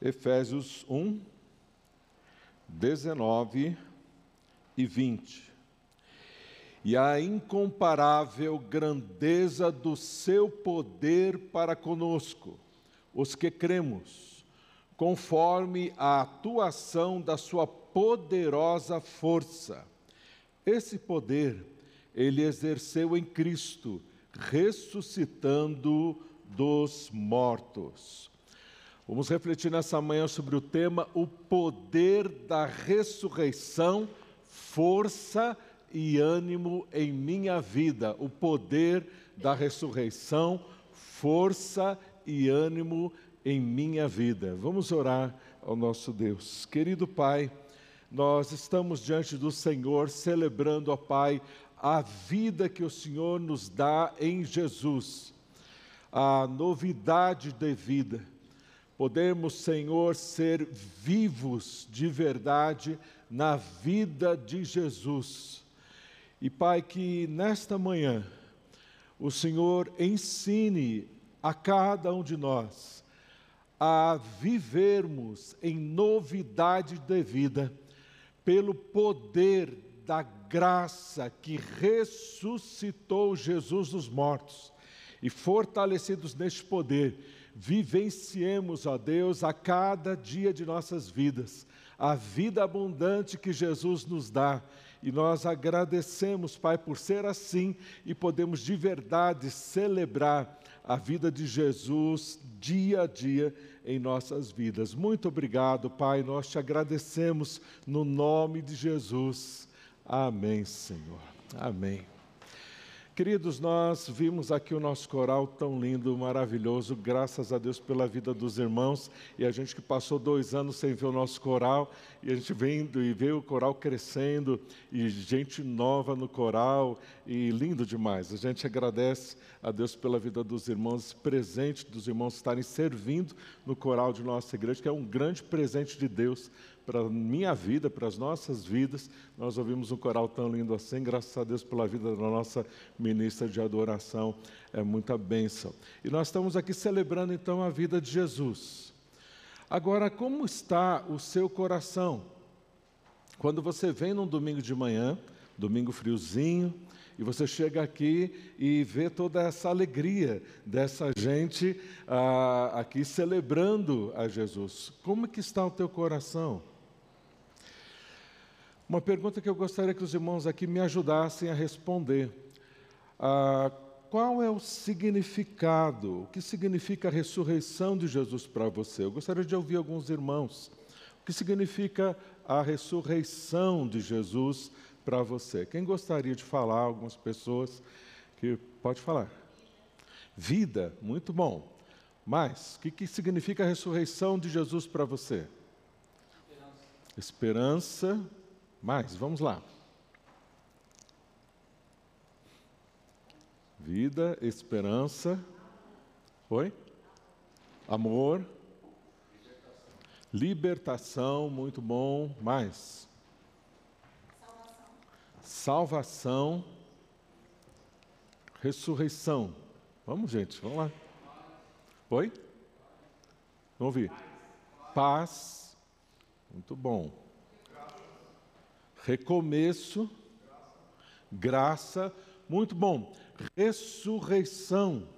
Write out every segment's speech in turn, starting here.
Efésios 1, 19 e 20. E a incomparável grandeza do seu poder para conosco, os que cremos, conforme a atuação da sua poderosa força. Esse poder ele exerceu em Cristo, ressuscitando dos mortos Vamos refletir nessa manhã sobre o tema o poder da ressurreição, força e ânimo em minha vida. O poder da ressurreição, força e ânimo em minha vida. Vamos orar ao nosso Deus. Querido Pai, nós estamos diante do Senhor celebrando, ó Pai, a vida que o Senhor nos dá em Jesus, a novidade de vida Podemos, Senhor, ser vivos de verdade na vida de Jesus. E, Pai, que nesta manhã o Senhor ensine a cada um de nós a vivermos em novidade de vida, pelo poder da graça que ressuscitou Jesus dos mortos, e fortalecidos neste poder, vivenciemos, ó Deus, a cada dia de nossas vidas, a vida abundante que Jesus nos dá. E nós agradecemos, Pai, por ser assim e podemos de verdade celebrar a vida de Jesus dia a dia em nossas vidas. Muito obrigado, Pai. Nós te agradecemos no nome de Jesus. Amém, Senhor. Amém. Queridos, nós vimos aqui o nosso coral tão lindo, maravilhoso, graças a Deus pela vida dos irmãos e a gente que passou dois anos sem ver o nosso coral e a gente vendo e vê o coral crescendo e gente nova no coral e lindo demais. A gente agradece a Deus pela vida dos irmãos, presente dos irmãos estarem servindo no coral de nossa igreja, que é um grande presente de Deus para a minha vida, para as nossas vidas. Nós ouvimos um coral tão lindo assim, graças a Deus pela vida da nossa ministra de adoração, é muita bênção. E nós estamos aqui celebrando então a vida de Jesus. Agora, como está o seu coração? Quando você vem num domingo de manhã, domingo friozinho, e você chega aqui e vê toda essa alegria dessa gente ah, aqui celebrando a Jesus. Como que está o teu coração? Uma pergunta que eu gostaria que os irmãos aqui me ajudassem a responder. Ah, qual é o significado? O que significa a ressurreição de Jesus para você? Eu gostaria de ouvir alguns irmãos. O que significa a ressurreição de Jesus para você? Quem gostaria de falar? Algumas pessoas que pode falar. Vida, muito bom. Mas o que, que significa a ressurreição de Jesus para você? Esperança. Esperança mais, vamos lá. Vida, esperança. Oi? Amor. Libertação. Muito bom. Mais. Salvação. Salvação. Ressurreição. Vamos, gente, vamos lá. Oi? Vamos ouvir. Paz. Muito bom recomeço, graça, muito bom. Ressurreição.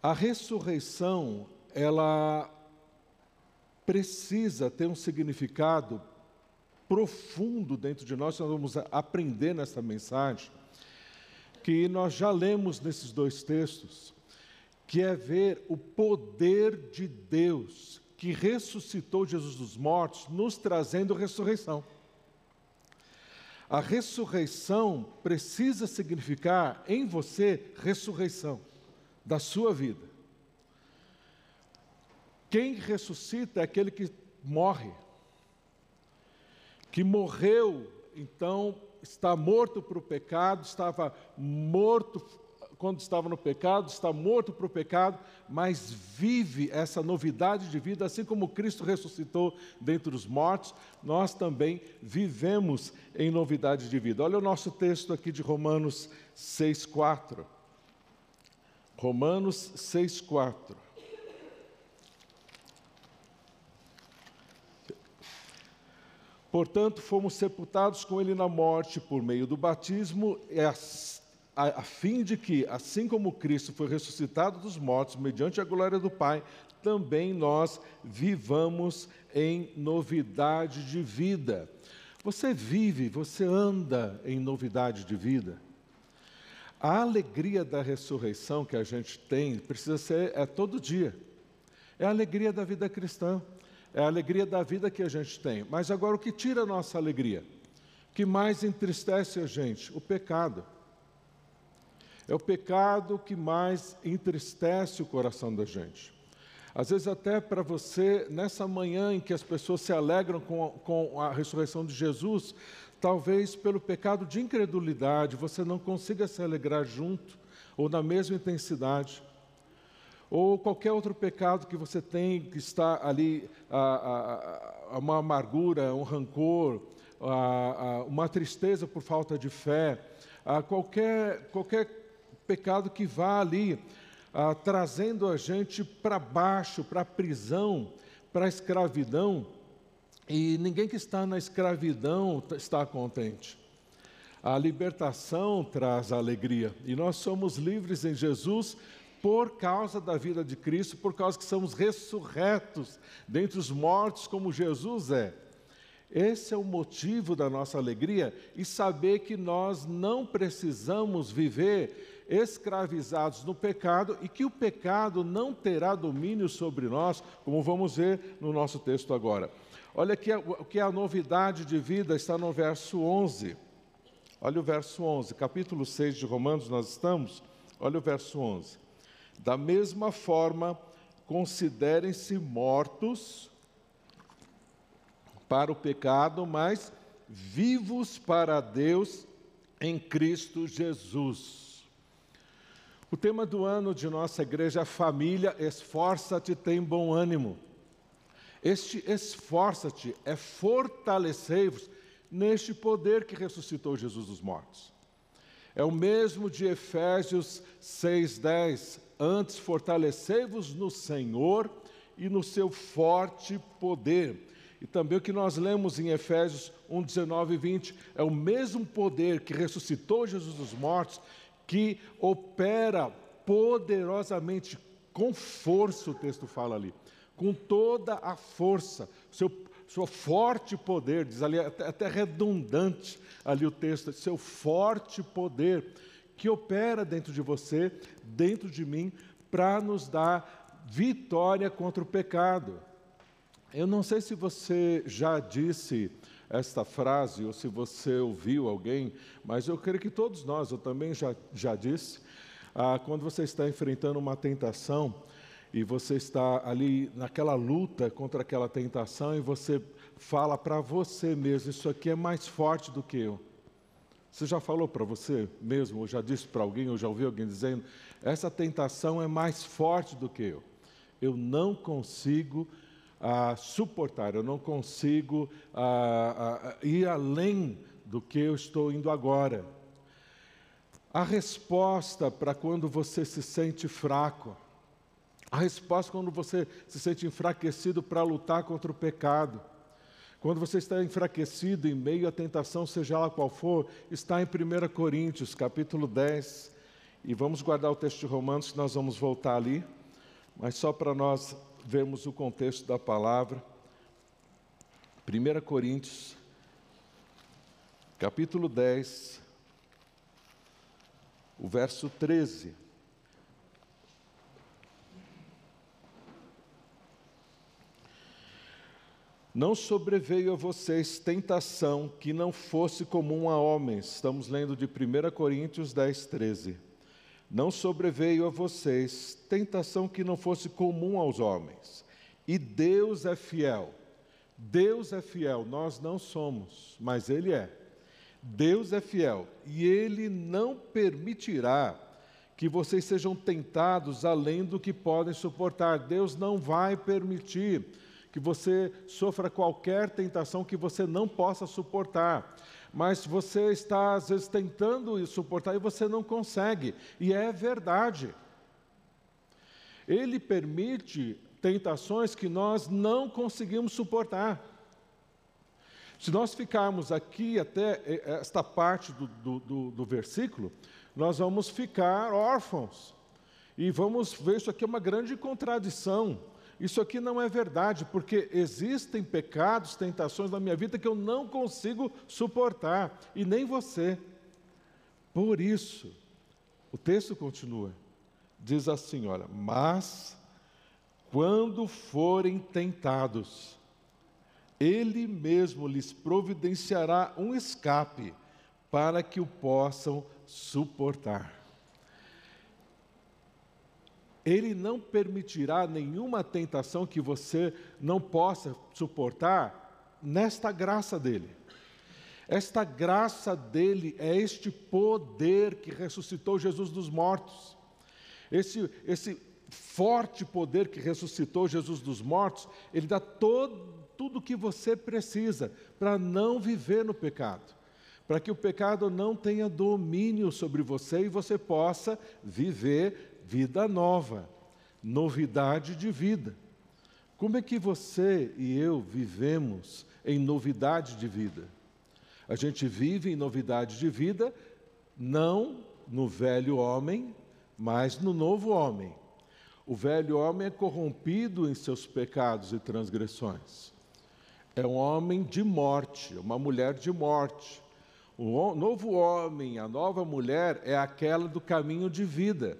A ressurreição, ela precisa ter um significado profundo dentro de nós, nós vamos aprender nessa mensagem, que nós já lemos nesses dois textos, que é ver o poder de Deus que ressuscitou Jesus dos mortos, nos trazendo ressurreição. A ressurreição precisa significar em você ressurreição da sua vida. Quem ressuscita é aquele que morre, que morreu, então está morto para o pecado, estava morto quando estava no pecado, está morto para o pecado, mas vive essa novidade de vida, assim como Cristo ressuscitou dentre os mortos, nós também vivemos em novidade de vida. Olha o nosso texto aqui de Romanos 6,4. Romanos 6,4. Portanto, fomos sepultados com ele na morte por meio do batismo, a, a fim de que, assim como Cristo foi ressuscitado dos mortos mediante a glória do Pai, também nós vivamos em novidade de vida. Você vive, você anda em novidade de vida. A alegria da ressurreição que a gente tem precisa ser é todo dia. É a alegria da vida cristã. É a alegria da vida que a gente tem. Mas agora o que tira a nossa alegria? O que mais entristece a gente? O pecado. É o pecado que mais entristece o coração da gente. Às vezes, até para você, nessa manhã em que as pessoas se alegram com, com a ressurreição de Jesus, talvez pelo pecado de incredulidade você não consiga se alegrar junto ou na mesma intensidade. Ou qualquer outro pecado que você tem que está ali, a, a, a uma amargura, um rancor, a, uma tristeza por falta de fé, qualquer, qualquer pecado que vá ali ah, trazendo a gente para baixo, para a prisão, para a escravidão, e ninguém que está na escravidão está contente. A libertação traz alegria, e nós somos livres em Jesus por causa da vida de Cristo, por causa que somos ressurretos dentre os mortos, como Jesus é. Esse é o motivo da nossa alegria e saber que nós não precisamos viver escravizados no pecado e que o pecado não terá domínio sobre nós, como vamos ver no nosso texto agora. Olha aqui o que é a novidade de vida está no verso 11. Olha o verso 11, capítulo 6 de Romanos nós estamos. Olha o verso 11. Da mesma forma, considerem-se mortos para o pecado, mas vivos para Deus em Cristo Jesus. O tema do ano de nossa igreja é Família, esforça-te, tem bom ânimo. Este esforça-te é fortalecei-vos neste poder que ressuscitou Jesus dos mortos. É o mesmo de Efésios 6,10. Antes, fortalecei-vos no Senhor e no seu forte poder. E também o que nós lemos em Efésios 1, 19 e 20. É o mesmo poder que ressuscitou Jesus dos mortos que opera poderosamente, com força, o texto fala ali, com toda a força, seu, seu forte poder, diz ali, até, até redundante ali o texto, seu forte poder que opera dentro de você, dentro de mim, para nos dar vitória contra o pecado. Eu não sei se você já disse esta frase, ou se você ouviu alguém, mas eu creio que todos nós, eu também já, já disse, ah, quando você está enfrentando uma tentação e você está ali naquela luta contra aquela tentação e você fala para você mesmo: Isso aqui é mais forte do que eu. Você já falou para você mesmo, ou já disse para alguém, ou já ouviu alguém dizendo: Essa tentação é mais forte do que eu. Eu não consigo a suportar, eu não consigo ir além do que eu estou indo agora. A resposta para quando você se sente fraco, a resposta quando você se sente enfraquecido para lutar contra o pecado, quando você está enfraquecido em meio à tentação, seja ela qual for, está em 1 Coríntios, capítulo 10. E vamos guardar o texto de Romanos, que nós vamos voltar ali, mas só para nós vemos o contexto da palavra. 1 Coríntios, capítulo 10, o verso 13. Não sobreveio a vocês tentação que não fosse comum a homens. Estamos lendo de 1 Coríntios 10, 13 não sobreveio a vocês tentação que não fosse comum aos homens. E Deus é fiel. Deus é fiel, nós não somos, mas Ele é. Deus é fiel e Ele não permitirá que vocês sejam tentados além do que podem suportar. Deus não vai permitir que você sofra qualquer tentação que você não possa suportar mas você está às vezes tentando suportar e você não consegue, e é verdade. Ele permite tentações que nós não conseguimos suportar. Se nós ficarmos aqui até eh, esta parte do, do, do, do versículo, nós vamos ficar órfãos. E vamos ver isso aqui é uma grande contradição. Isso aqui não é verdade, porque existem pecados, tentações na minha vida que eu não consigo suportar, e nem você. Por isso, o texto continua, diz assim: olha, mas quando forem tentados, Ele mesmo lhes providenciará um escape para que o possam suportar. Ele não permitirá nenhuma tentação que você não possa suportar nesta graça dele. Esta graça dele é este poder que ressuscitou Jesus dos mortos. Esse, esse forte poder que ressuscitou Jesus dos mortos, ele dá todo, tudo o que você precisa para não viver no pecado. Para que o pecado não tenha domínio sobre você e você possa viver vida nova, novidade de vida. Como é que você e eu vivemos em novidade de vida? A gente vive em novidade de vida, não no velho homem, mas no novo homem. O velho homem é corrompido em seus pecados e transgressões. É um homem de morte, uma mulher de morte. O novo homem, a nova mulher, é aquela do caminho de vida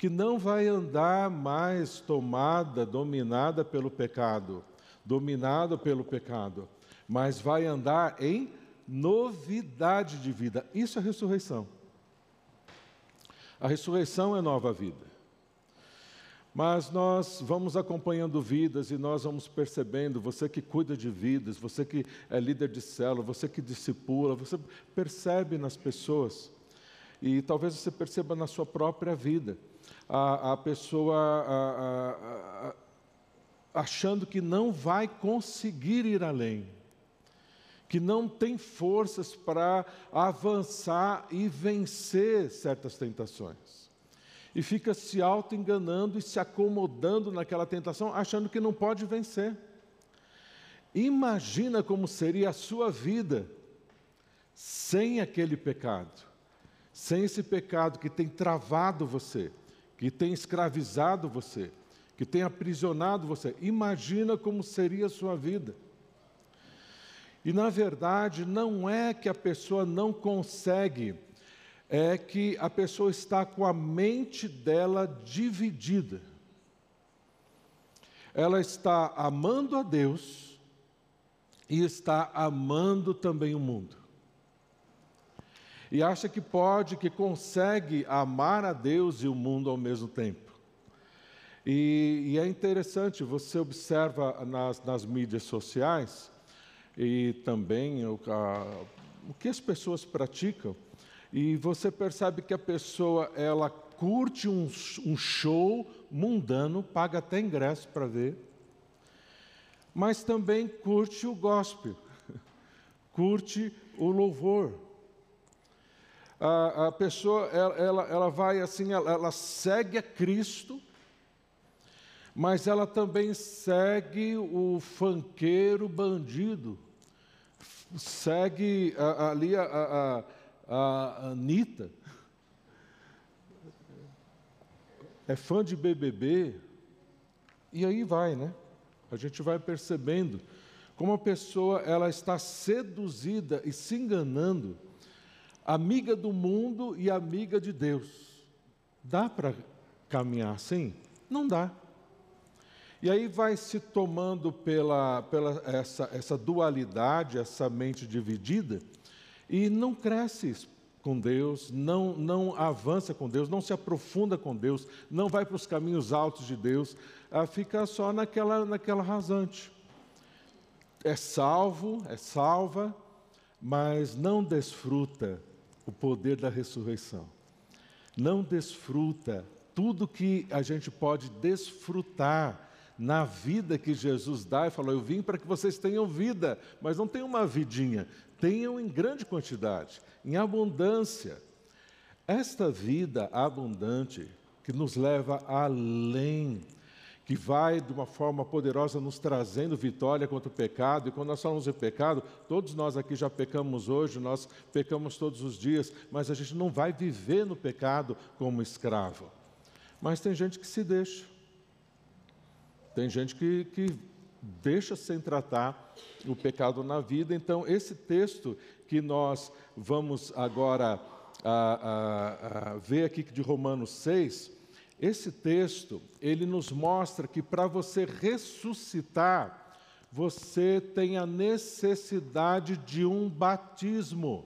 que não vai andar mais tomada, dominada pelo pecado, dominado pelo pecado, mas vai andar em novidade de vida. Isso é ressurreição. A ressurreição é nova vida. Mas nós vamos acompanhando vidas e nós vamos percebendo, você que cuida de vidas, você que é líder de célula, você que discipula, você percebe nas pessoas. E talvez você perceba na sua própria vida a, a pessoa a, a, achando que não vai conseguir ir além, que não tem forças para avançar e vencer certas tentações. E fica se auto-enganando e se acomodando naquela tentação, achando que não pode vencer. Imagina como seria a sua vida sem aquele pecado, sem esse pecado que tem travado você, que tem escravizado você, que tem aprisionado você. Imagina como seria a sua vida. E na verdade, não é que a pessoa não consegue, é que a pessoa está com a mente dela dividida. Ela está amando a Deus e está amando também o mundo e acha que pode, que consegue amar a Deus e o mundo ao mesmo tempo. E, e é interessante, você observa nas, nas, mídias sociais e também o, a, o que as pessoas praticam, e você percebe que a pessoa ela curte um, um show mundano, paga até ingresso para ver, mas também curte o gospel, curte o louvor a, a pessoa ela, ela, ela, vai assim, ela, ela segue a Cristo, mas ela também segue o fanqueiro bandido, segue a, ali a, a, a Anitta, é fã de BBB, e aí vai, né? A gente vai percebendo como a pessoa ela está seduzida e se enganando amiga do mundo e amiga de Deus. Dá para caminhar assim? Não dá. E aí vai se tomando pela, pela essa, essa dualidade, essa mente dividida, e não cresce com Deus, não, não avança com Deus, não se aprofunda com Deus, não vai para os caminhos altos de Deus, fica só naquela, naquela rasante. É salvo, é salva, mas não desfruta o poder da ressurreição. Não desfruta tudo que a gente pode desfrutar na vida que Jesus dá e falou: Eu vim para que vocês tenham vida, mas não tenham uma vidinha, tenham em grande quantidade, em abundância. Esta vida abundante que nos leva além, que vai de uma forma poderosa nos trazendo vitória contra o pecado. E quando nós falamos de pecado, todos nós aqui já pecamos hoje, nós pecamos todos os dias, mas a gente não vai viver no pecado como escravo. Mas tem gente que se deixa. Tem gente que, que deixa sem tratar o pecado na vida. Então, esse texto que nós vamos agora a, a, a ver aqui de Romanos 6, esse texto, ele nos mostra que para você ressuscitar, você tem a necessidade de um batismo.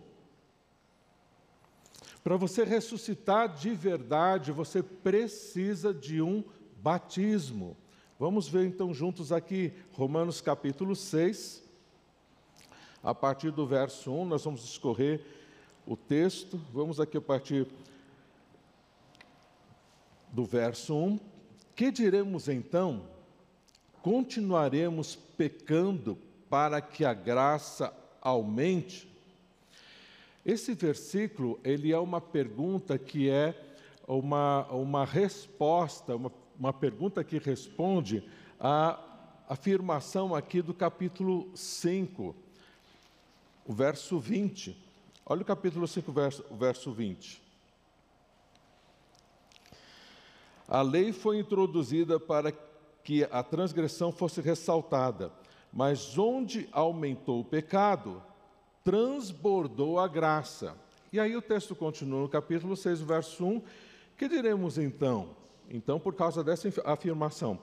Para você ressuscitar de verdade, você precisa de um batismo. Vamos ver então juntos aqui Romanos capítulo 6, a partir do verso 1, nós vamos escorrer o texto. Vamos aqui a partir do verso 1. Que diremos então? Continuaremos pecando para que a graça aumente? Esse versículo, ele é uma pergunta que é uma, uma resposta, uma uma pergunta que responde à afirmação aqui do capítulo 5, o verso 20. Olha o capítulo 5, verso, o verso 20. A lei foi introduzida para que a transgressão fosse ressaltada, mas onde aumentou o pecado, transbordou a graça. E aí o texto continua no capítulo 6, verso 1. Que diremos então? Então, por causa dessa afirmação,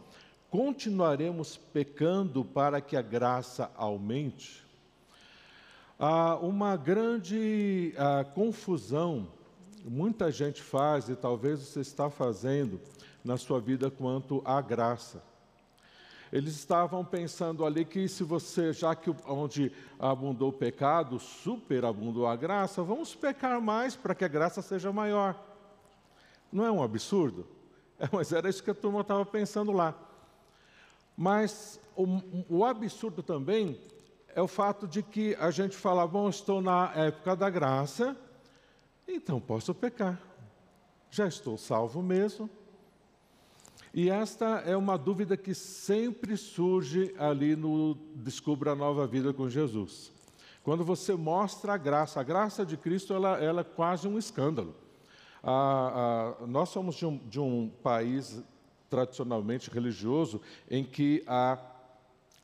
continuaremos pecando para que a graça aumente? Há uma grande ah, confusão, muita gente faz e talvez você está fazendo na sua vida quanto à graça. Eles estavam pensando ali que se você, já que onde abundou o pecado, superabundou a graça, vamos pecar mais para que a graça seja maior. Não é um absurdo? É, mas era isso que a turma estava pensando lá. Mas o, o, absurdo também é o fato de que a gente fala, bom, estou na época da graça, então posso pecar. Já estou salvo mesmo. E esta é uma dúvida que sempre surge ali no Descubra a Nova Vida com Jesus. Quando você mostra a graça, a graça de Cristo ela, ela é quase um escândalo. Ah, ah, nós somos de um, de um, país tradicionalmente religioso em que a,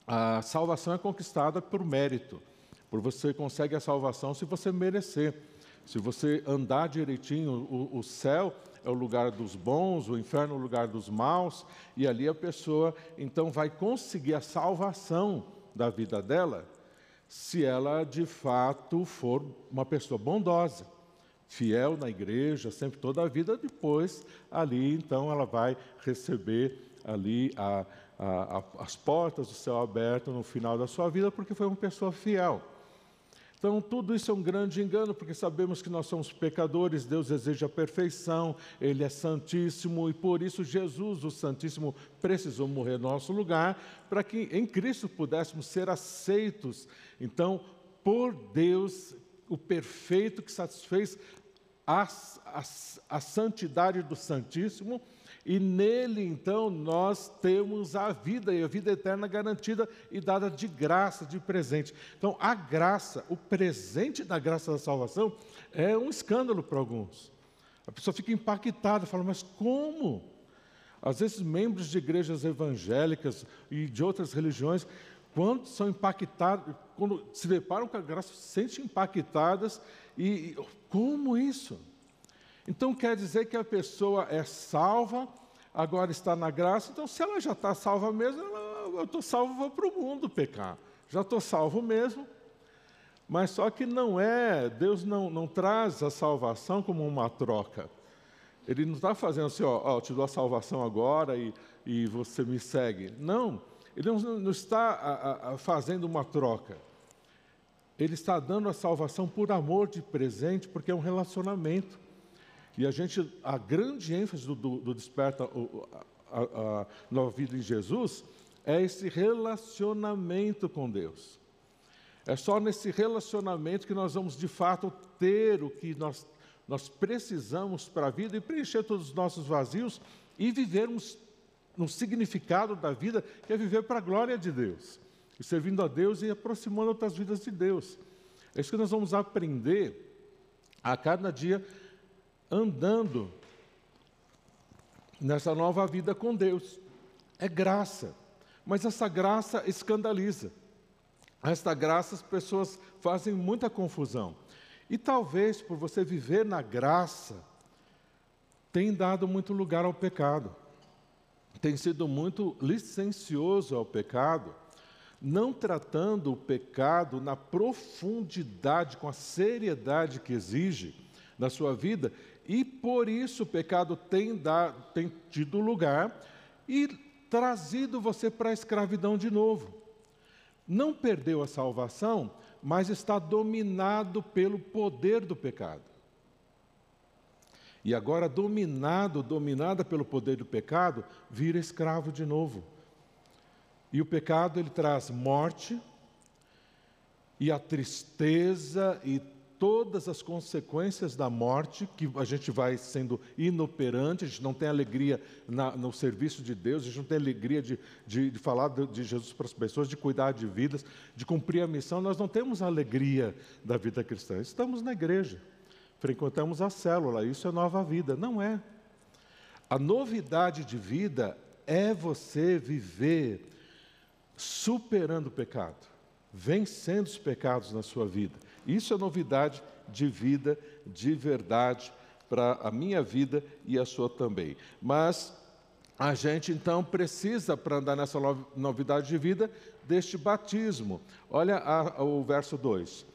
a salvação é conquistada por mérito, por você consegue a salvação se você merecer. Se você andar direitinho, o, o céu é o lugar dos bons, o inferno é o lugar dos maus, e ali a pessoa então vai conseguir a salvação da vida dela, se ela de fato for uma pessoa bondosa fiel na igreja, sempre toda a vida, depois ali então ela vai receber ali a, a, a, as portas do céu aberto no final da sua vida, porque foi uma pessoa fiel. Então, tudo isso é um grande engano, porque sabemos que nós somos pecadores, Deus deseja a perfeição, Ele é santíssimo, e por isso Jesus, o Santíssimo, precisou morrer no nosso lugar, para que em Cristo pudéssemos ser aceitos. Então, por Deus, o perfeito que satisfez a, a, a santidade do Santíssimo, e nele então nós temos a vida e a vida eterna garantida e dada de graça, de presente. Então a graça, o presente da graça da salvação é um escândalo para alguns. A pessoa fica impactada, fala, mas como? Às vezes membros de igrejas evangélicas e de outras religiões, quando são impactados, quando se deparam com a graça, se sentem impactadas e como isso? Então quer dizer que a pessoa é salva, agora está na graça, então se ela já está salva mesmo, ela, eu estou salvo, vou para o mundo pecar. Já estou salvo mesmo. Mas só que não é, Deus não, não traz a salvação como uma troca. Ele não está fazendo assim, ó, ó, te dou a salvação agora e, e você me segue. Não, ele não, não está a, a, fazendo uma troca. Ele está dando a salvação por amor de presente, porque é um relacionamento. E a gente, a grande ênfase do, do, do desperta a, a, a nova vida em Jesus é esse relacionamento com Deus. É só nesse relacionamento que nós vamos de fato ter o que nós, nós precisamos para a vida e preencher todos os nossos vazios e vivermos um significado da vida que é viver para a glória de Deus, e servindo a Deus e aproximando outras vidas de Deus. É isso que nós vamos aprender a cada dia andando nessa nova vida com Deus. É graça, mas essa graça escandaliza. Esta graça as pessoas fazem muita confusão. E talvez por você viver na graça, tem dado muito lugar ao pecado. Tem sido muito licencioso ao pecado, não tratando o pecado na profundidade, com a seriedade que exige na sua vida, e por isso o pecado tem, dado, tem tido lugar e trazido você para a escravidão de novo. Não perdeu a salvação, mas está dominado pelo poder do pecado. E agora, dominado, dominada pelo poder do pecado, vira escravo de novo. E o pecado ele traz morte, e a tristeza e todas as consequências da morte, que a gente vai sendo inoperante, a gente não tem alegria na, no serviço de Deus, a gente não tem alegria de, de, de falar de, de, Jesus para as pessoas, de cuidar de vidas, de cumprir a missão, nós não temos alegria da vida cristã. Estamos na igreja, frequentamos a célula, isso é nova vida. Não é. A novidade de vida é você viver superando o pecado, vencendo os pecados na sua vida. Isso é novidade de vida, de verdade, para a minha vida e a sua também. Mas a gente então precisa, para andar nessa novidade de vida, deste batismo. Olha a, o verso 2.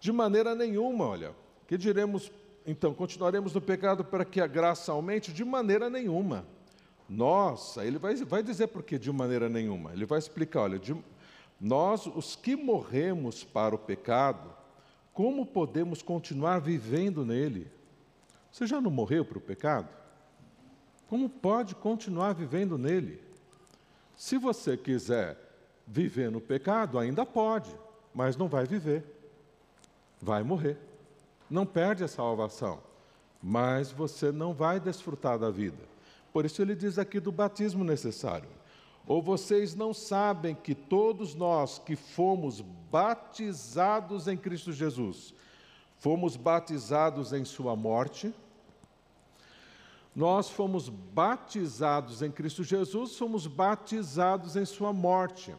De maneira nenhuma, olha, que diremos, então, continuaremos no pecado para que a graça aumente? De maneira nenhuma. Nós, ele vai, vai dizer por que de maneira nenhuma. Ele vai explicar, olha, de, nós, os que morremos para o pecado, como podemos continuar vivendo nele? Você já não morreu para o pecado? Como pode continuar vivendo nele? Se você quiser viver no pecado, ainda pode, mas não vai viver. Vai morrer. Não perde a salvação, mas você não vai desfrutar da vida. Por isso ele diz aqui do batismo necessário. Ou vocês não sabem que todos nós que fomos batizados em Cristo Jesus, fomos batizados em Sua morte? Nós fomos batizados em Cristo Jesus, fomos batizados em Sua morte.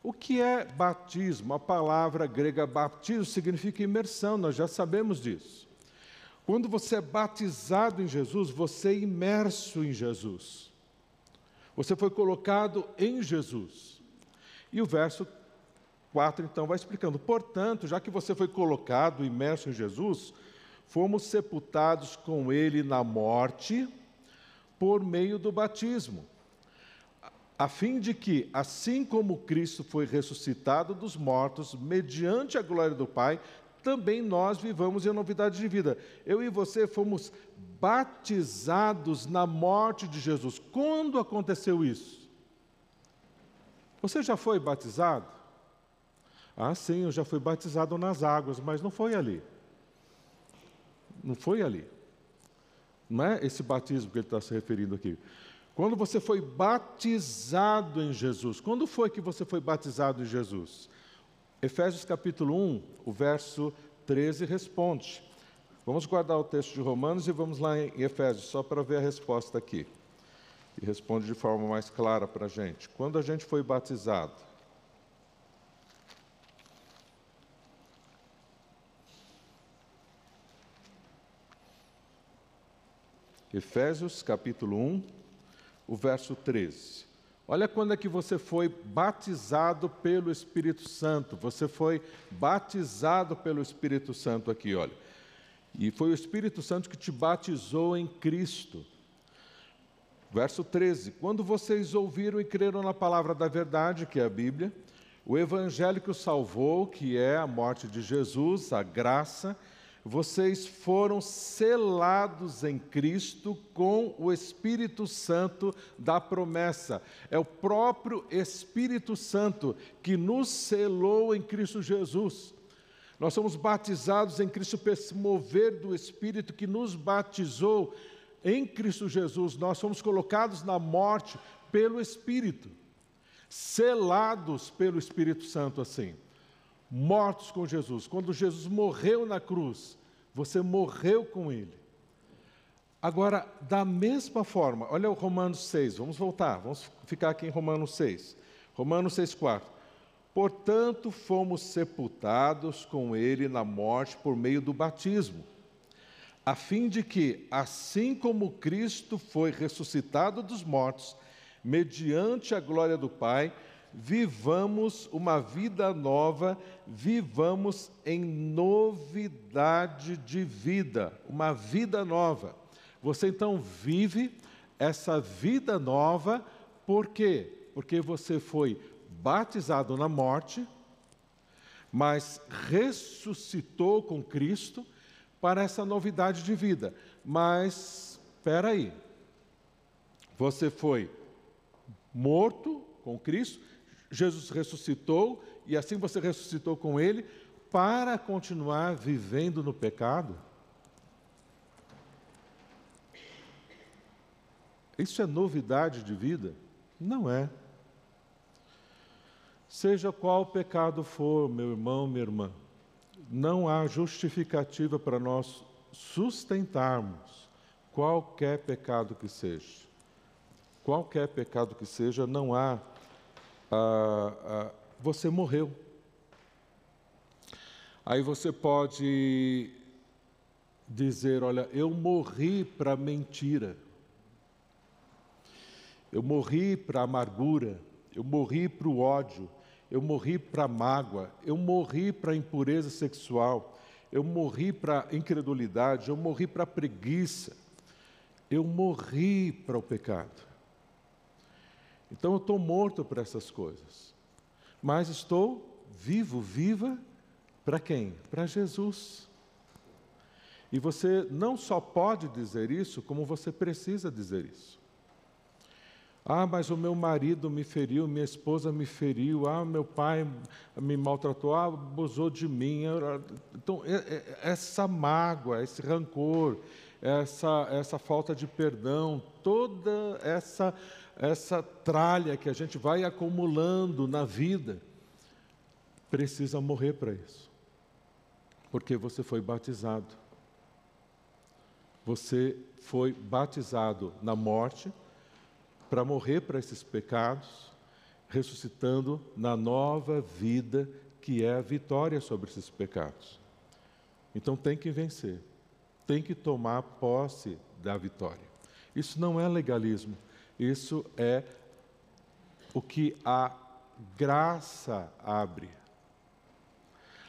O que é batismo? A palavra grega batismo significa imersão, nós já sabemos disso. Quando você é batizado em Jesus, você é imerso em Jesus. Você foi colocado em Jesus. E o verso 4 então vai explicando: portanto, já que você foi colocado, imerso em Jesus, fomos sepultados com ele na morte por meio do batismo, a fim de que, assim como Cristo foi ressuscitado dos mortos, mediante a glória do Pai, também nós vivamos em novidade de vida. Eu e você fomos batizados na morte de Jesus. Quando aconteceu isso? Você já foi batizado? Ah, sim, eu já fui batizado nas águas, mas não foi ali. Não foi ali. Não é esse batismo que ele está se referindo aqui. Quando você foi batizado em Jesus, quando foi que você foi batizado em Jesus? Efésios capítulo 1, o verso 13 responde. Vamos guardar o texto de Romanos e vamos lá em Efésios, só para ver a resposta aqui. E responde de forma mais clara para a gente. Quando a gente foi batizado, Efésios capítulo 1, o verso 13. Olha quando é que você foi batizado pelo Espírito Santo. Você foi batizado pelo Espírito Santo aqui, olha. E foi o Espírito Santo que te batizou em Cristo. Verso 13: Quando vocês ouviram e creram na palavra da verdade, que é a Bíblia, o Evangelho que salvou, que é a morte de Jesus, a graça, vocês foram selados em Cristo com o Espírito Santo da promessa. É o próprio Espírito Santo que nos selou em Cristo Jesus. Nós somos batizados em Cristo pelo mover do Espírito que nos batizou em Cristo Jesus, nós fomos colocados na morte pelo Espírito, selados pelo Espírito Santo assim, mortos com Jesus. Quando Jesus morreu na cruz, você morreu com Ele. Agora, da mesma forma, olha o Romanos 6, vamos voltar, vamos ficar aqui em Romanos 6. Romanos 6, 4. Portanto, fomos sepultados com Ele na morte por meio do batismo, a fim de que, assim como Cristo foi ressuscitado dos mortos, mediante a glória do Pai, vivamos uma vida nova, vivamos em novidade de vida, uma vida nova. Você então vive essa vida nova, por quê? Porque você foi batizado na morte, mas ressuscitou com Cristo para essa novidade de vida. Mas, espera aí, você foi morto com Cristo, Jesus ressuscitou, e assim você ressuscitou com Ele, para continuar vivendo no pecado? Isso é novidade de vida? Não é. Seja qual pecado for, meu irmão, minha irmã, não há justificativa para nós sustentarmos qualquer pecado que seja. Qualquer pecado que seja, não há. Ah, ah, você morreu. Aí você pode dizer: olha, eu morri para mentira. Eu morri para amargura, eu morri para o ódio, eu morri para mágoa, eu morri para impureza sexual, eu morri para incredulidade, eu morri para preguiça, eu morri para o pecado. Então eu estou morto para essas coisas, mas estou vivo, viva para quem? Para Jesus. E você não só pode dizer isso, como você precisa dizer isso. Ah, mas o meu marido me feriu, minha esposa me feriu, ah, meu pai me maltratou, ah, abusou de mim. Então, é, é, essa mágoa, esse rancor, essa, essa falta de perdão, toda essa, essa tralha que a gente vai acumulando na vida, precisa morrer para isso. Porque você foi batizado. Você foi batizado na morte para morrer para esses pecados, ressuscitando na nova vida que é a vitória sobre esses pecados. Então tem que vencer, tem que tomar posse da vitória. Isso não é legalismo, isso é o que a graça abre.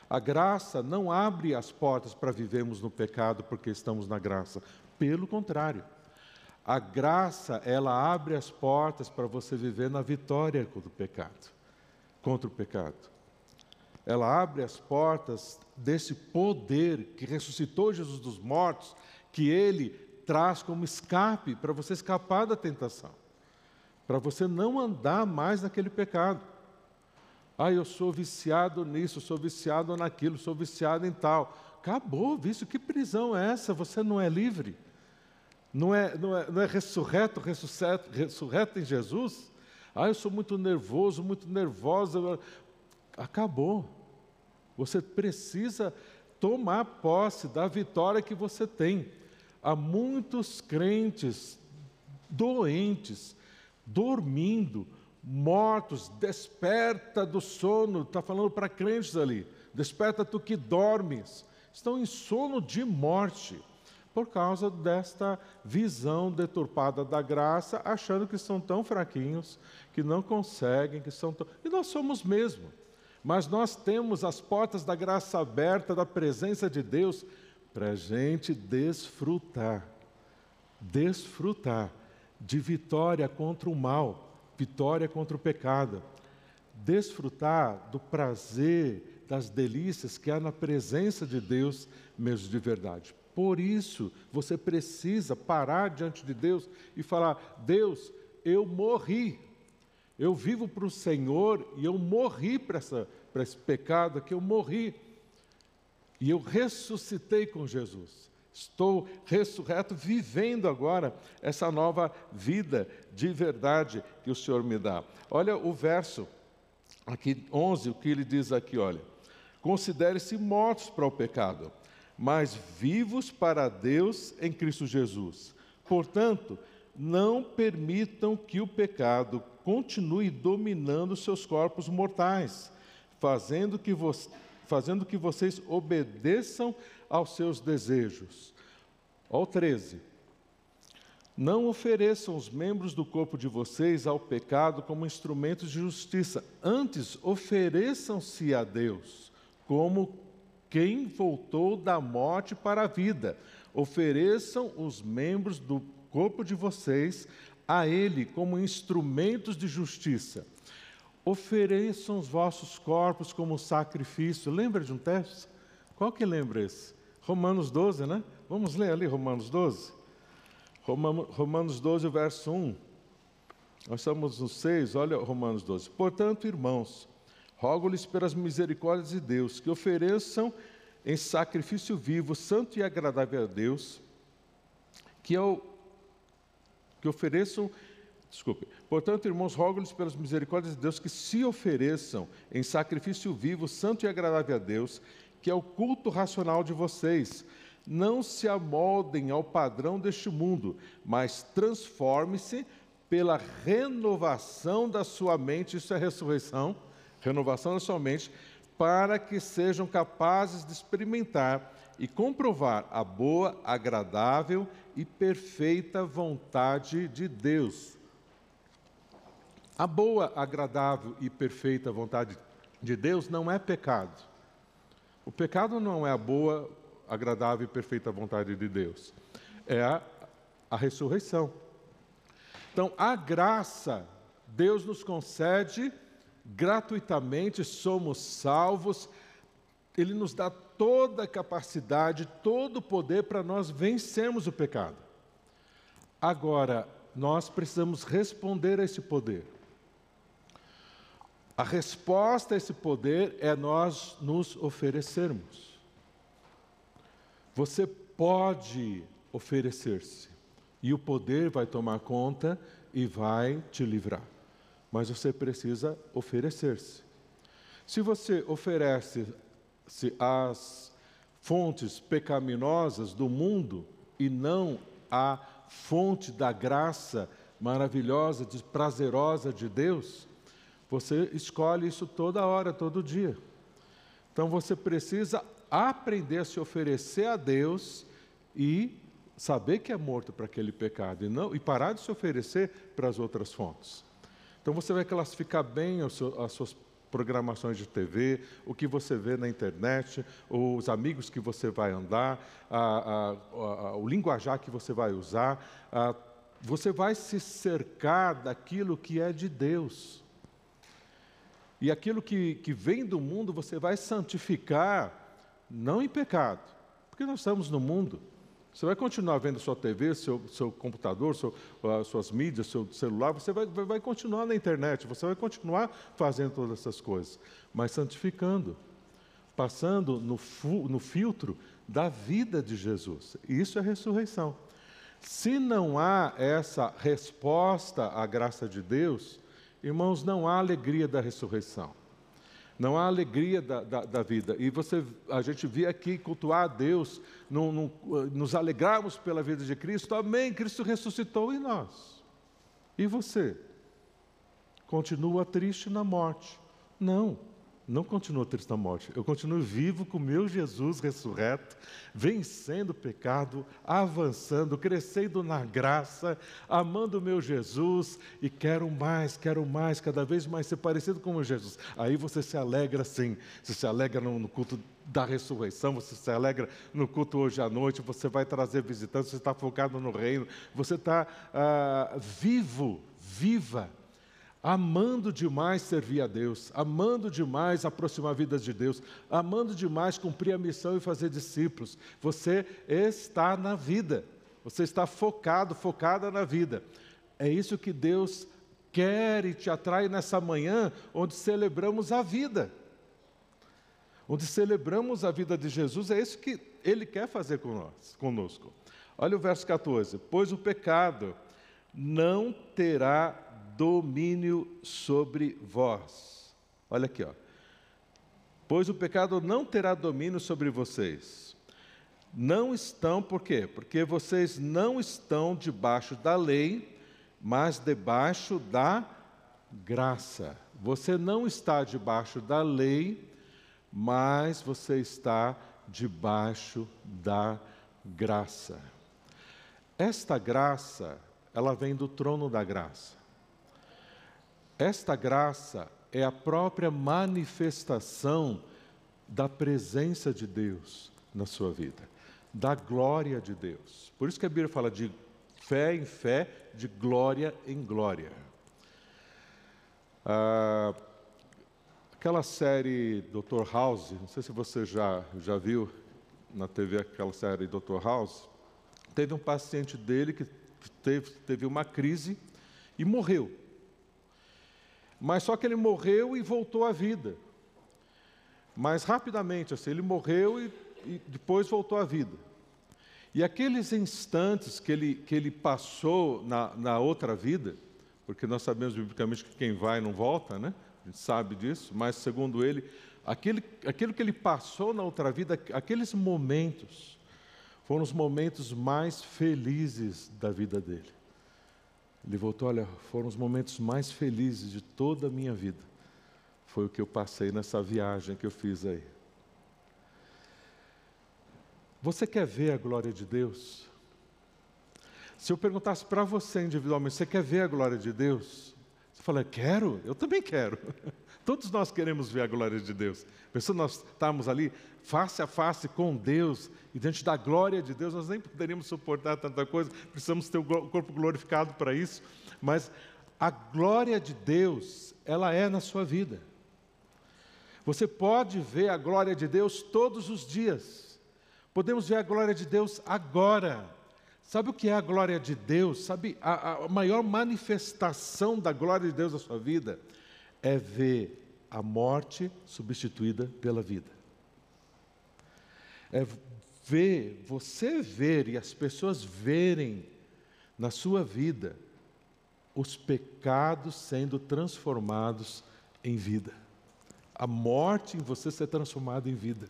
A graça não abre as portas para vivermos no pecado porque estamos na graça. Pelo contrário, a graça, ela abre as portas para você viver na vitória contra o pecado. Contra o pecado. Ela abre as portas desse poder que ressuscitou Jesus dos mortos, que ele traz como escape para você escapar da tentação. Para você não andar mais naquele pecado. Ah, eu sou viciado nisso, sou viciado naquilo, sou viciado em tal. Acabou, vício, que prisão é essa? Você não é livre não é, não é, não é ressurreto, ressurreto, ressurreto em Jesus? Ah, eu sou muito nervoso, muito nervosa. Acabou. Você precisa tomar posse da vitória que você tem. Há muitos crentes doentes, dormindo, mortos, desperta do sono, está falando para crentes ali, desperta tu que dormes, estão em sono de morte por causa desta visão deturpada da graça, achando que são tão fraquinhos, que não conseguem, que são tão. E nós somos mesmo. Mas nós temos as portas da graça aberta, da presença de Deus, para a gente desfrutar desfrutar de vitória contra o mal, vitória contra o pecado, desfrutar do prazer, das delícias que há na presença de Deus mesmo de verdade. Por isso, você precisa parar diante de Deus e falar: Deus, eu morri. Eu vivo para o Senhor e eu morri para, esse pecado que eu morri. E eu ressuscitei com Jesus. Estou ressurreto, vivendo agora essa nova vida de verdade que o Senhor me dá. Olha o verso aqui 11, o que ele diz aqui, olha. Considere-se mortos para o pecado, mas vivos para Deus em Cristo Jesus. Portanto, não permitam que o pecado continue dominando seus corpos mortais, fazendo que, vo fazendo que vocês obedeçam aos seus desejos. Ao 13. Não ofereçam os membros do corpo de vocês ao pecado como instrumentos de justiça. Antes, ofereçam-se a Deus como quem voltou da morte para a vida. Ofereçam os membros do corpo de vocês a Ele como instrumentos de justiça. Ofereçam os vossos corpos como sacrifício. Lembra de um texto? Qual que lembra esse? Romanos 12, né? Vamos ler ali Romanos 12? Romanos 12, verso 1. Nós estamos no 6, olha Romanos 12. Portanto, irmãos, rogo-lhes pelas misericórdias de Deus que ofereçam em sacrifício vivo, santo e agradável a Deus, que é o que ofereçam, desculpe, portanto, irmãos, rogo-lhes pelas misericórdias de Deus que se ofereçam em sacrifício vivo, santo e agradável a Deus, que é o culto racional de vocês. Não se amoldem ao padrão deste mundo, mas transforme-se pela renovação da sua mente, isso é ressurreição, renovação da sua mente, para que sejam capazes de experimentar e comprovar a boa, agradável e perfeita vontade de Deus. A boa, agradável e perfeita vontade de Deus não é pecado. O pecado não é a boa, agradável e perfeita vontade de Deus. É a, a ressurreição. Então, a graça, Deus nos concede gratuitamente, somos salvos, Ele nos dá toda a capacidade, todo o poder para nós vencermos o pecado. Agora, nós precisamos responder a esse poder. A resposta a esse poder é nós nos oferecermos. Você pode oferecer-se, e o poder vai tomar conta e vai te livrar. Mas você precisa oferecer-se. Se você oferece se as fontes pecaminosas do mundo e não a fonte da graça maravilhosa, prazerosa de Deus, você escolhe isso toda hora, todo dia. Então você precisa aprender a se oferecer a Deus e saber que é morto para aquele pecado e não e parar de se oferecer para as outras fontes. Então você vai classificar bem seu, as suas programações de TV, o que você vê na internet, os amigos que você vai andar, a, a, a, o linguajar que você vai usar. você vai se cercar daquilo que é de Deus. E aquilo que, que vem do mundo você vai santificar, não em pecado, porque nós estamos no mundo. Você vai continuar vendo sua TV, seu, seu computador, seu, uh, suas mídias, seu celular, você vai, vai, continuar na internet, você vai continuar fazendo todas essas coisas, mas santificando, passando no, no filtro da vida de Jesus. Isso é ressurreição. Se não há essa resposta à graça de Deus, irmãos, não há alegria da ressurreição não há alegria da, da, da, vida. E você, a gente vê aqui cultuar a Deus, no, no, nos alegrarmos pela vida de Cristo. Amém, Cristo ressuscitou em nós. E você? Continua triste na morte? Não. Não continuo triste na morte, eu continuo vivo com meu Jesus ressurreto, vencendo o pecado, avançando, crescendo na graça, amando o meu Jesus e quero mais, quero mais, cada vez mais ser parecido com o meu Jesus. Aí você se alegra sim, você se alegra no, no culto da ressurreição, você se alegra no culto hoje à noite, você vai trazer visitantes, você está focado no reino, você está ah, vivo, viva amando demais servir a Deus, amando demais aproximar vidas de Deus, amando demais cumprir a missão e fazer discípulos. Você está na vida, você está focado, focada na vida. É isso que Deus quer e te atrai nessa manhã, onde celebramos a vida. Onde celebramos a vida de Jesus, é isso que Ele quer fazer conosco. Olha o verso 14: Pois o pecado não terá domínio sobre vós. Olha aqui, ó. Pois o pecado não terá domínio sobre vocês. Não estão, por quê? Porque vocês não estão debaixo da lei, mas debaixo da graça. Você não está debaixo da lei, mas você está debaixo da graça. Esta graça, ela vem do trono da graça. Esta graça é a própria manifestação da presença de Deus na sua vida, da glória de Deus. Por isso que a Bíblia fala de fé em fé, de glória em glória. Ah, aquela série Dr. House, não sei se você já, já viu na TV aquela série Dr. House, teve um paciente dele que teve, teve uma crise e morreu. Mas só que ele morreu e voltou à vida. Mas rapidamente, assim, ele morreu e, e depois voltou à vida. E aqueles instantes que ele, que ele passou na, na outra vida, porque nós sabemos biblicamente que quem vai não volta, né? A gente sabe disso, mas segundo ele, aquele, aquilo que ele passou na outra vida, aqueles momentos, foram os momentos mais felizes da vida dele. Ele voltou, olha, foram os momentos mais felizes de toda a minha vida. Foi o que eu passei nessa viagem que eu fiz aí. Você quer ver a glória de Deus? Se eu perguntasse para você individualmente, você quer ver a glória de Deus? Você fala, quero, eu também quero. Todos nós queremos ver a glória de Deus. Pensando nós estamos ali face a face com Deus e diante da glória de Deus, nós nem poderíamos suportar tanta coisa, precisamos ter o corpo glorificado para isso, mas a glória de Deus, ela é na sua vida. Você pode ver a glória de Deus todos os dias. Podemos ver a glória de Deus agora. Sabe o que é a glória de Deus? Sabe a, a maior manifestação da glória de Deus na sua vida? É ver a morte substituída pela vida. É ver, você ver e as pessoas verem na sua vida os pecados sendo transformados em vida. A morte em você ser transformada em vida.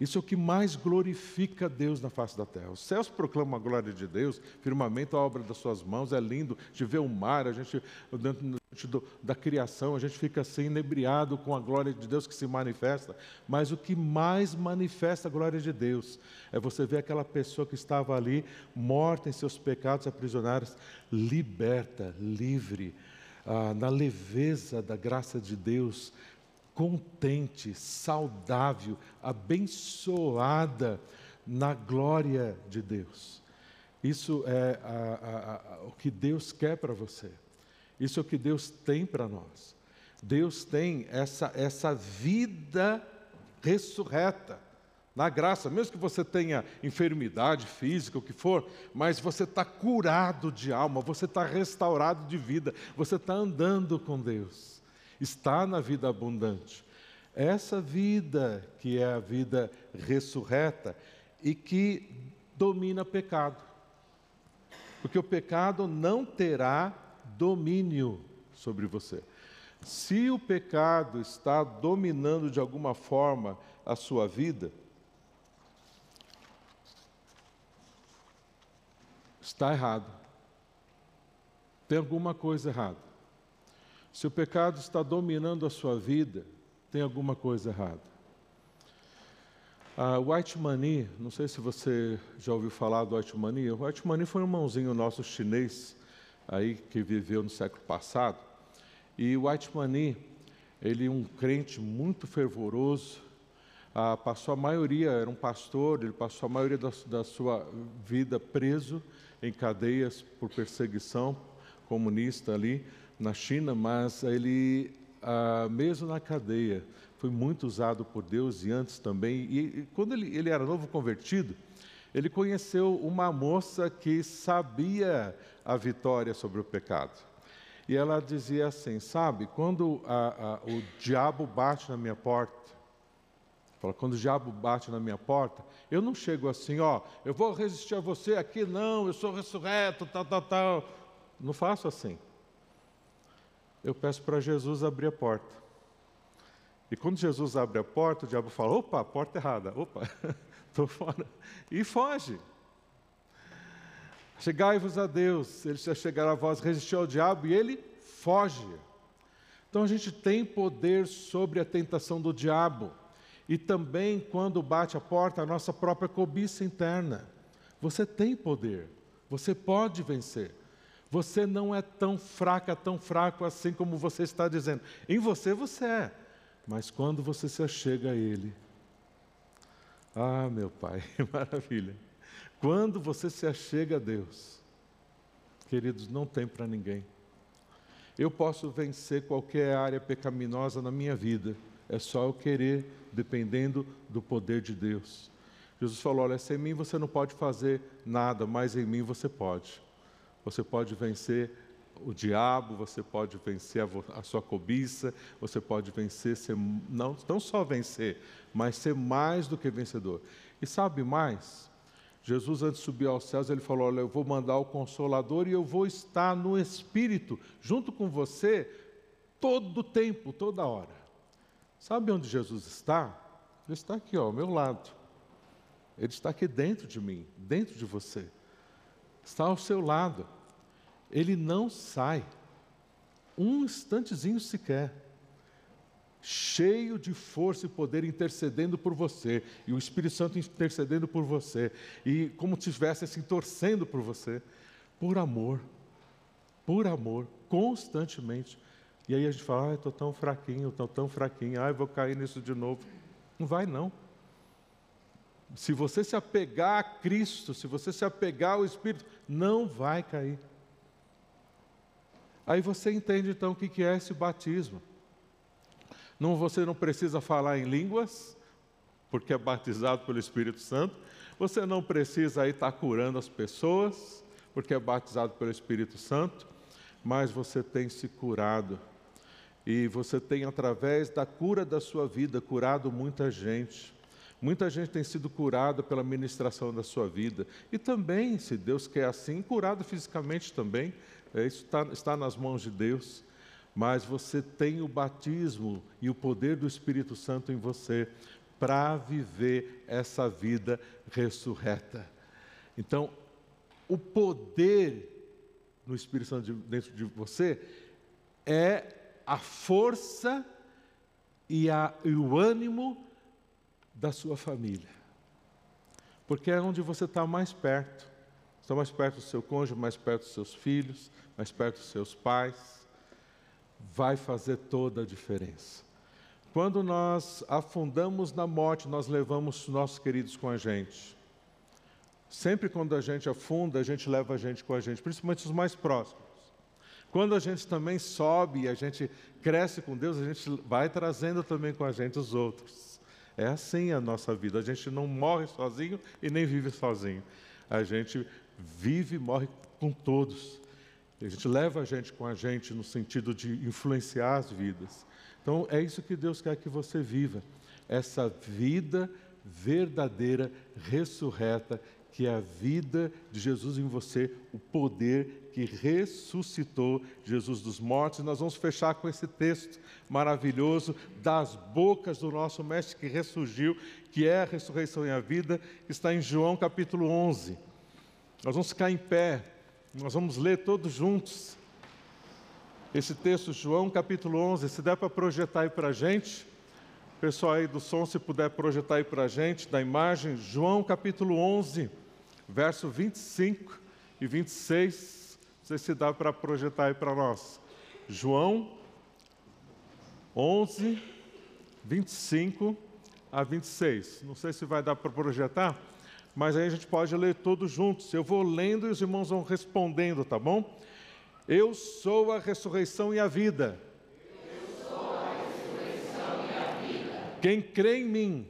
Isso é o que mais glorifica Deus na face da terra. Os céus proclamam a glória de Deus, firmamento a obra das suas mãos, é lindo de ver o mar, a gente, dentro da criação, a gente fica assim inebriado com a glória de Deus que se manifesta, mas o que mais manifesta a glória de Deus é você ver aquela pessoa que estava ali, morta em seus pecados, aprisionados, liberta, livre, ah, na leveza da graça de Deus, contente, saudável, abençoada na glória de Deus. Isso é a, a, a, o que Deus quer para você. Isso é o que Deus tem para nós. Deus tem essa, essa vida ressurreta na graça, mesmo que você tenha enfermidade física, o que for, mas você está curado de alma, você está restaurado de vida, você está andando com Deus está na vida abundante. Essa vida que é a vida ressurreta e que domina pecado. Porque o pecado não terá domínio sobre você. Se o pecado está dominando de alguma forma a sua vida, está errado. Tem alguma coisa errada. Se o pecado está dominando a sua vida, tem alguma coisa errada. A White Money, não sei se você já ouviu falar do White Money. O White Money foi um mãozinho nosso chinês aí que viveu no século passado. E o White Money, ele um crente muito fervoroso, ah, passou a maioria, era um pastor, ele passou a maioria da, da sua vida preso em cadeias por perseguição comunista ali na China, mas ele, ah, mesmo na cadeia, foi muito usado por Deus e antes também. E, e quando ele, ele era novo convertido, ele conheceu uma moça que sabia a vitória sobre o pecado. E ela dizia assim: Sabe, quando a, a, o diabo bate na minha porta, quando o diabo bate na minha porta, eu não chego assim, ó, eu vou resistir a você aqui, não, eu sou ressurreto, tal, tal, tal. Não faço assim. Eu peço para Jesus abrir a porta. E quando Jesus abre a porta, o diabo fala: opa, porta errada, opa, estou fora. E foge. Chegai-vos a Deus, ele já chegará a vós, resistir ao diabo e ele foge. Então a gente tem poder sobre a tentação do diabo e também quando bate a porta a nossa própria cobiça interna. Você tem poder, você pode vencer. Você não é tão fraca, tão fraco assim como você está dizendo. Em você você é, mas quando você se achega a Ele, ah, meu Pai, maravilha. Quando você se achega a Deus, queridos, não tem para ninguém. Eu posso vencer qualquer área pecaminosa na minha vida é só eu querer, dependendo do poder de Deus. Jesus falou: Olha, sem mim você não pode fazer nada, mas em mim você pode. Você pode vencer o diabo, você pode vencer a, a sua cobiça, você pode vencer, ser, não, não só vencer, mas ser mais do que vencedor. E sabe mais? Jesus, antes de subir aos céus, ele falou: Olha, eu vou mandar o Consolador e eu vou estar no Espírito, junto com você, todo o tempo, toda hora. Sabe onde Jesus está? Ele está aqui, ó, ao meu lado. Ele está aqui dentro de mim, dentro de você. Está ao seu lado. Ele não sai. Um instantezinho sequer. Cheio de força e poder intercedendo por você. E o Espírito Santo intercedendo por você. E como tivesse assim, torcendo por você. Por amor. Por amor. Constantemente. E aí a gente fala, ah, estou tão fraquinho, estou tão fraquinho, ah, vou cair nisso de novo. Não vai não. Se você se apegar a Cristo, se você se apegar ao Espírito, não vai cair. Aí você entende então o que é esse batismo. Não, você não precisa falar em línguas, porque é batizado pelo Espírito Santo. Você não precisa aí estar curando as pessoas, porque é batizado pelo Espírito Santo. Mas você tem se curado e você tem, através da cura da sua vida, curado muita gente. Muita gente tem sido curada pela ministração da sua vida. E também, se Deus quer assim, curado fisicamente também. É, isso está, está nas mãos de Deus. Mas você tem o batismo e o poder do Espírito Santo em você para viver essa vida ressurreta. Então, o poder no Espírito Santo dentro de você é a força e, a, e o ânimo da sua família. Porque é onde você está mais perto. Está mais perto do seu cônjuge, mais perto dos seus filhos, mais perto dos seus pais. Vai fazer toda a diferença. Quando nós afundamos na morte, nós levamos os nossos queridos com a gente. Sempre quando a gente afunda, a gente leva a gente com a gente, principalmente os mais próximos. Quando a gente também sobe e a gente cresce com Deus, a gente vai trazendo também com a gente os outros. É assim a nossa vida. A gente não morre sozinho e nem vive sozinho. A gente vive e morre com todos. A gente leva a gente com a gente no sentido de influenciar as vidas. Então é isso que Deus quer que você viva. Essa vida verdadeira, ressurreta, que é a vida de Jesus em você, o poder que ressuscitou Jesus dos mortos. E nós vamos fechar com esse texto maravilhoso das bocas do nosso mestre que ressurgiu, que é a ressurreição e a vida, que está em João capítulo 11. Nós vamos ficar em pé, nós vamos ler todos juntos esse texto, João capítulo 11. Se der para projetar aí para a gente, pessoal aí do som, se puder projetar aí para a gente, da imagem, João capítulo 11 verso 25 e 26. Não sei se dá para projetar aí para nós. João 11, 25 a 26. Não sei se vai dar para projetar, mas aí a gente pode ler todos juntos. Eu vou lendo e os irmãos vão respondendo, tá bom? Eu sou a ressurreição e a vida. Quem crê em mim,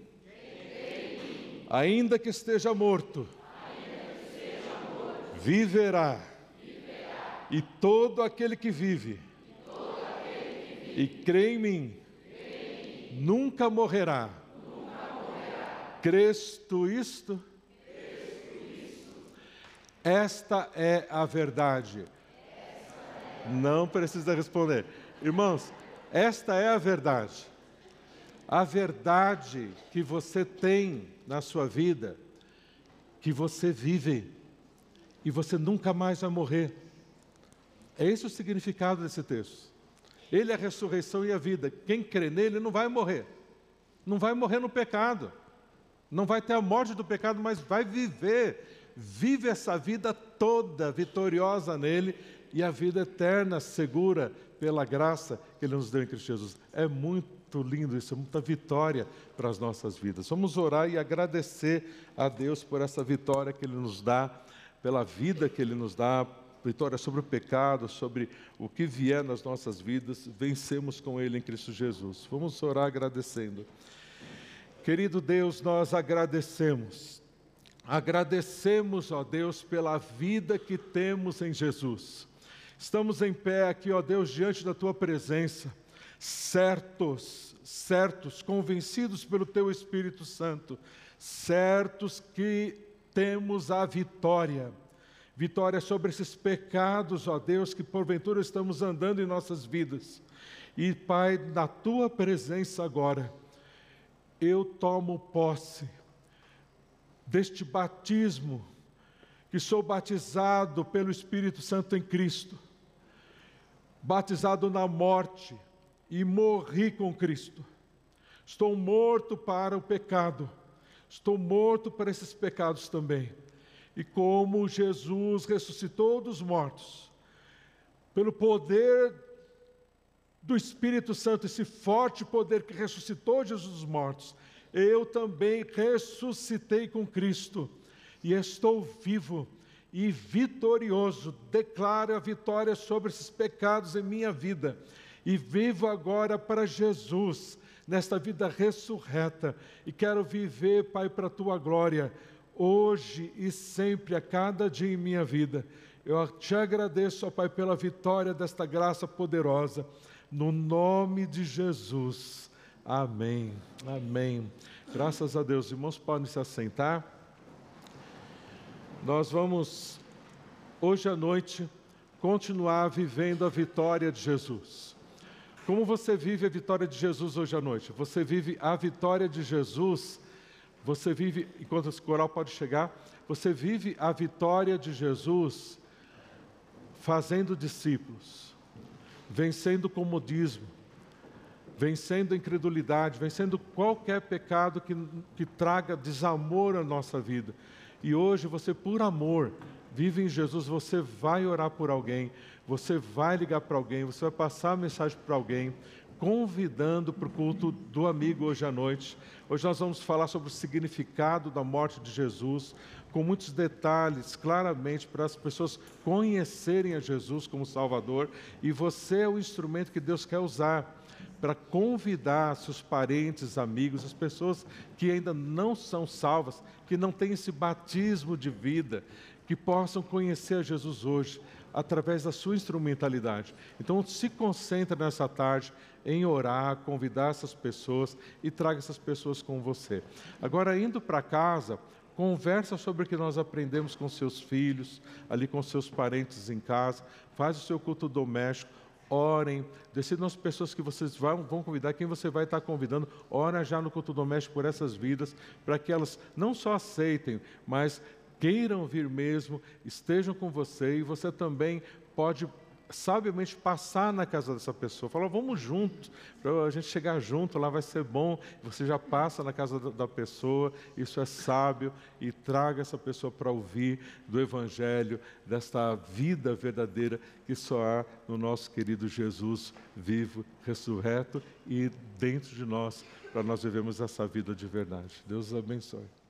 ainda que esteja morto, viverá. E todo aquele que vive, e crê em mim, crê em mim nunca, morrerá. nunca Crês tu isto? Esta é a verdade. Não precisa responder. Irmãos, esta é a verdade. A verdade que você tem na sua vida, que você vive e você nunca mais vai morrer. É esse o significado desse texto. Ele é a ressurreição e a vida. Quem crê nele não vai morrer. Não vai morrer no pecado. Não vai ter a morte do pecado, mas vai viver. Vive essa vida toda vitoriosa nele e a vida eterna segura pela graça que ele nos deu em Cristo Jesus. É muito lindo isso, é muita vitória para as nossas vidas. Vamos orar e agradecer a Deus por essa vitória que ele nos dá, pela vida que ele nos dá, vitória sobre o pecado, sobre o que vier nas nossas vidas, vencemos com Ele em Cristo Jesus. Vamos orar agradecendo. Querido Deus, nós agradecemos. Agradecemos, ó Deus, pela vida que temos em Jesus. Estamos em pé aqui, ó Deus, diante da tua presença, certos, certos, convencidos pelo teu Espírito Santo, certos que temos a vitória vitória sobre esses pecados, ó Deus, que porventura estamos andando em nossas vidas. E, Pai, na tua presença agora, eu tomo posse deste batismo, que sou batizado pelo Espírito Santo em Cristo, batizado na morte e morri com Cristo. Estou morto para o pecado, estou morto para esses pecados também e como Jesus ressuscitou dos mortos, pelo poder do Espírito Santo, esse forte poder que ressuscitou Jesus dos mortos, eu também ressuscitei com Cristo. E estou vivo e vitorioso. Declaro a vitória sobre esses pecados em minha vida. E vivo agora para Jesus, nesta vida ressurreta, e quero viver, Pai, para a tua glória hoje e sempre, a cada dia em minha vida. Eu te agradeço, ó Pai, pela vitória desta graça poderosa, no nome de Jesus. Amém. Amém. Graças a Deus. Irmãos, podem se assentar. Nós vamos, hoje à noite, continuar vivendo a vitória de Jesus. Como você vive a vitória de Jesus hoje à noite? Você vive a vitória de Jesus você vive, enquanto esse coral pode chegar, você vive a vitória de Jesus fazendo discípulos, vencendo o comodismo, vencendo a incredulidade, vencendo qualquer pecado que, que traga desamor à nossa vida. E hoje você, por amor, vive em Jesus, você vai orar por alguém, você vai ligar para alguém, você vai passar a mensagem para alguém, convidando para o culto do amigo hoje à noite. Hoje nós vamos falar sobre o significado da morte de Jesus, com muitos detalhes, claramente, para as pessoas conhecerem a Jesus como Salvador. E você é o instrumento que Deus quer usar para convidar seus parentes, amigos, as pessoas que ainda não são salvas, que não têm esse batismo de vida, que possam conhecer a Jesus hoje através da sua instrumentalidade. Então, se concentre nessa tarde em orar, convidar essas pessoas e traga essas pessoas com você. Agora, indo para casa, conversa sobre o que nós aprendemos com seus filhos, ali com seus parentes em casa, faz o seu culto doméstico, orem, decidam as pessoas que vocês vão, vão convidar, quem você vai estar convidando, ora já no culto doméstico por essas vidas, para que elas não só aceitem, mas queiram vir mesmo, estejam com você e você também pode sabiamente passar na casa dessa pessoa, falar, vamos juntos, para a gente chegar junto, lá vai ser bom. Você já passa na casa da pessoa, isso é sábio, e traga essa pessoa para ouvir do Evangelho, desta vida verdadeira que só há no nosso querido Jesus vivo, ressurreto e dentro de nós, para nós vivemos essa vida de verdade. Deus abençoe.